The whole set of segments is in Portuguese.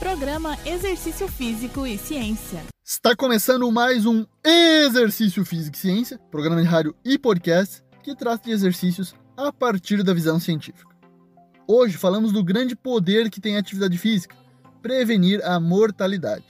Programa Exercício Físico e Ciência. Está começando mais um Exercício Físico e Ciência, programa de rádio e podcast que trata de exercícios a partir da visão científica. Hoje falamos do grande poder que tem a atividade física, prevenir a mortalidade.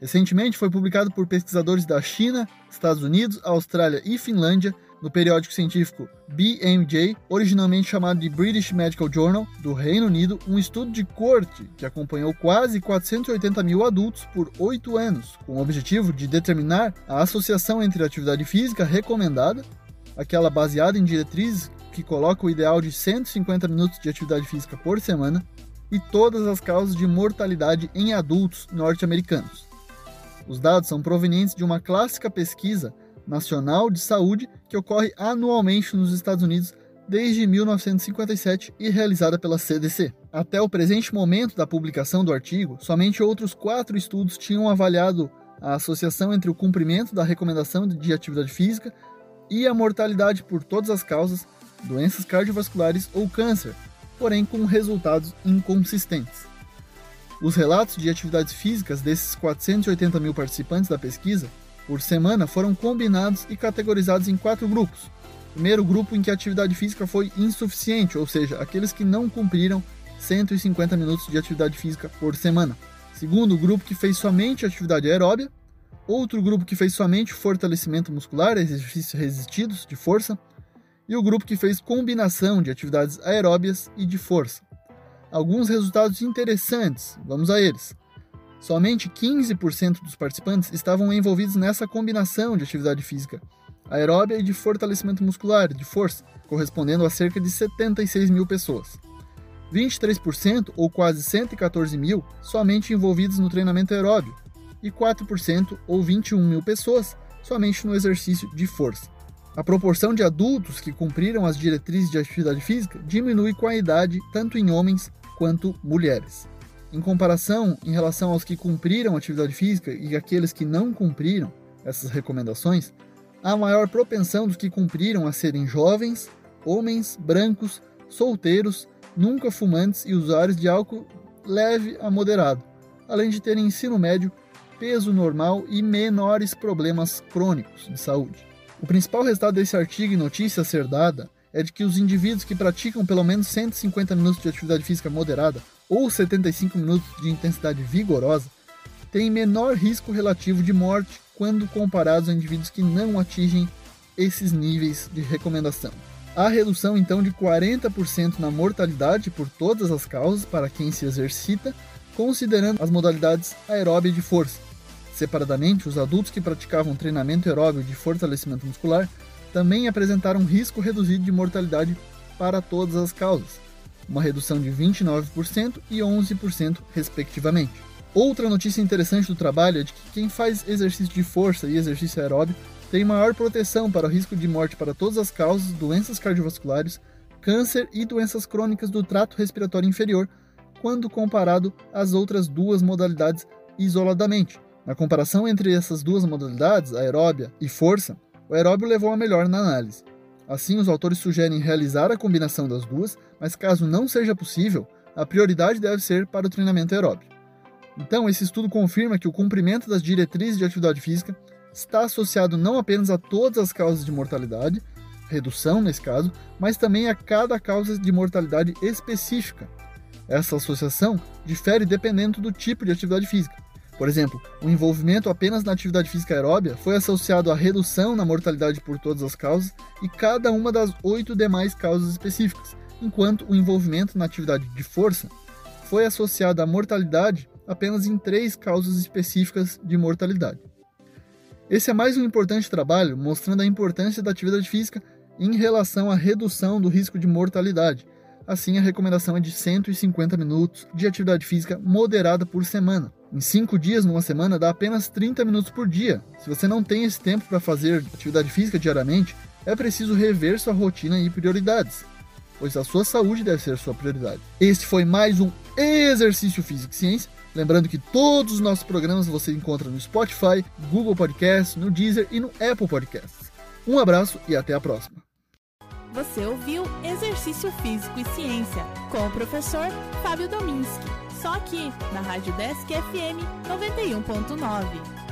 Recentemente foi publicado por pesquisadores da China, Estados Unidos, Austrália e Finlândia no periódico científico BMJ, originalmente chamado de British Medical Journal, do Reino Unido, um estudo de corte que acompanhou quase 480 mil adultos por oito anos, com o objetivo de determinar a associação entre a atividade física recomendada, aquela baseada em diretrizes que coloca o ideal de 150 minutos de atividade física por semana, e todas as causas de mortalidade em adultos norte-americanos. Os dados são provenientes de uma clássica pesquisa nacional de saúde que ocorre anualmente nos Estados Unidos desde 1957 e realizada pela CDC. Até o presente momento da publicação do artigo, somente outros quatro estudos tinham avaliado a associação entre o cumprimento da recomendação de atividade física e a mortalidade por todas as causas, doenças cardiovasculares ou câncer, porém com resultados inconsistentes. Os relatos de atividades físicas desses 480 mil participantes da pesquisa por semana foram combinados e categorizados em quatro grupos. Primeiro grupo em que a atividade física foi insuficiente, ou seja, aqueles que não cumpriram 150 minutos de atividade física por semana. Segundo grupo que fez somente atividade aeróbia. Outro grupo que fez somente fortalecimento muscular, exercícios resistidos de força. E o grupo que fez combinação de atividades aeróbias e de força. Alguns resultados interessantes, vamos a eles. Somente 15% dos participantes estavam envolvidos nessa combinação de atividade física aeróbia e de fortalecimento muscular, de força, correspondendo a cerca de 76 mil pessoas. 23%, ou quase 114 mil, somente envolvidos no treinamento aeróbio, e 4%, ou 21 mil pessoas, somente no exercício de força. A proporção de adultos que cumpriram as diretrizes de atividade física diminui com a idade, tanto em homens quanto mulheres. Em comparação, em relação aos que cumpriram atividade física e aqueles que não cumpriram essas recomendações, há maior propensão dos que cumpriram a serem jovens, homens, brancos, solteiros, nunca fumantes e usuários de álcool leve a moderado, além de terem ensino médio, peso normal e menores problemas crônicos de saúde. O principal resultado desse artigo e notícia a ser dada é de que os indivíduos que praticam pelo menos 150 minutos de atividade física moderada ou 75 minutos de intensidade vigorosa têm menor risco relativo de morte quando comparados a indivíduos que não atingem esses níveis de recomendação. Há redução então de 40% na mortalidade por todas as causas para quem se exercita, considerando as modalidades aeróbia de força. Separadamente, os adultos que praticavam treinamento aeróbio de fortalecimento muscular também apresentaram risco reduzido de mortalidade para todas as causas, uma redução de 29% e 11%, respectivamente. Outra notícia interessante do trabalho é de que quem faz exercício de força e exercício aeróbio tem maior proteção para o risco de morte para todas as causas, doenças cardiovasculares, câncer e doenças crônicas do trato respiratório inferior, quando comparado às outras duas modalidades isoladamente. Na comparação entre essas duas modalidades, aeróbia e força, o aeróbio levou a melhor na análise. Assim, os autores sugerem realizar a combinação das duas, mas caso não seja possível, a prioridade deve ser para o treinamento aeróbio. Então, esse estudo confirma que o cumprimento das diretrizes de atividade física está associado não apenas a todas as causas de mortalidade, redução nesse caso, mas também a cada causa de mortalidade específica. Essa associação difere dependendo do tipo de atividade física. Por exemplo, o envolvimento apenas na atividade física aeróbia foi associado à redução na mortalidade por todas as causas e cada uma das oito demais causas específicas, enquanto o envolvimento na atividade de força foi associado à mortalidade apenas em três causas específicas de mortalidade. Esse é mais um importante trabalho mostrando a importância da atividade física em relação à redução do risco de mortalidade. Assim, a recomendação é de 150 minutos de atividade física moderada por semana. Em 5 dias numa semana dá apenas 30 minutos por dia. Se você não tem esse tempo para fazer atividade física diariamente, é preciso rever sua rotina e prioridades, pois a sua saúde deve ser sua prioridade. Este foi mais um Exercício Físico e Ciência. Lembrando que todos os nossos programas você encontra no Spotify, Google Podcasts, no Deezer e no Apple Podcasts. Um abraço e até a próxima. Você ouviu Exercício Físico e Ciência com o professor Fábio Dominski. Só aqui, na Rádio Desk FM 91.9.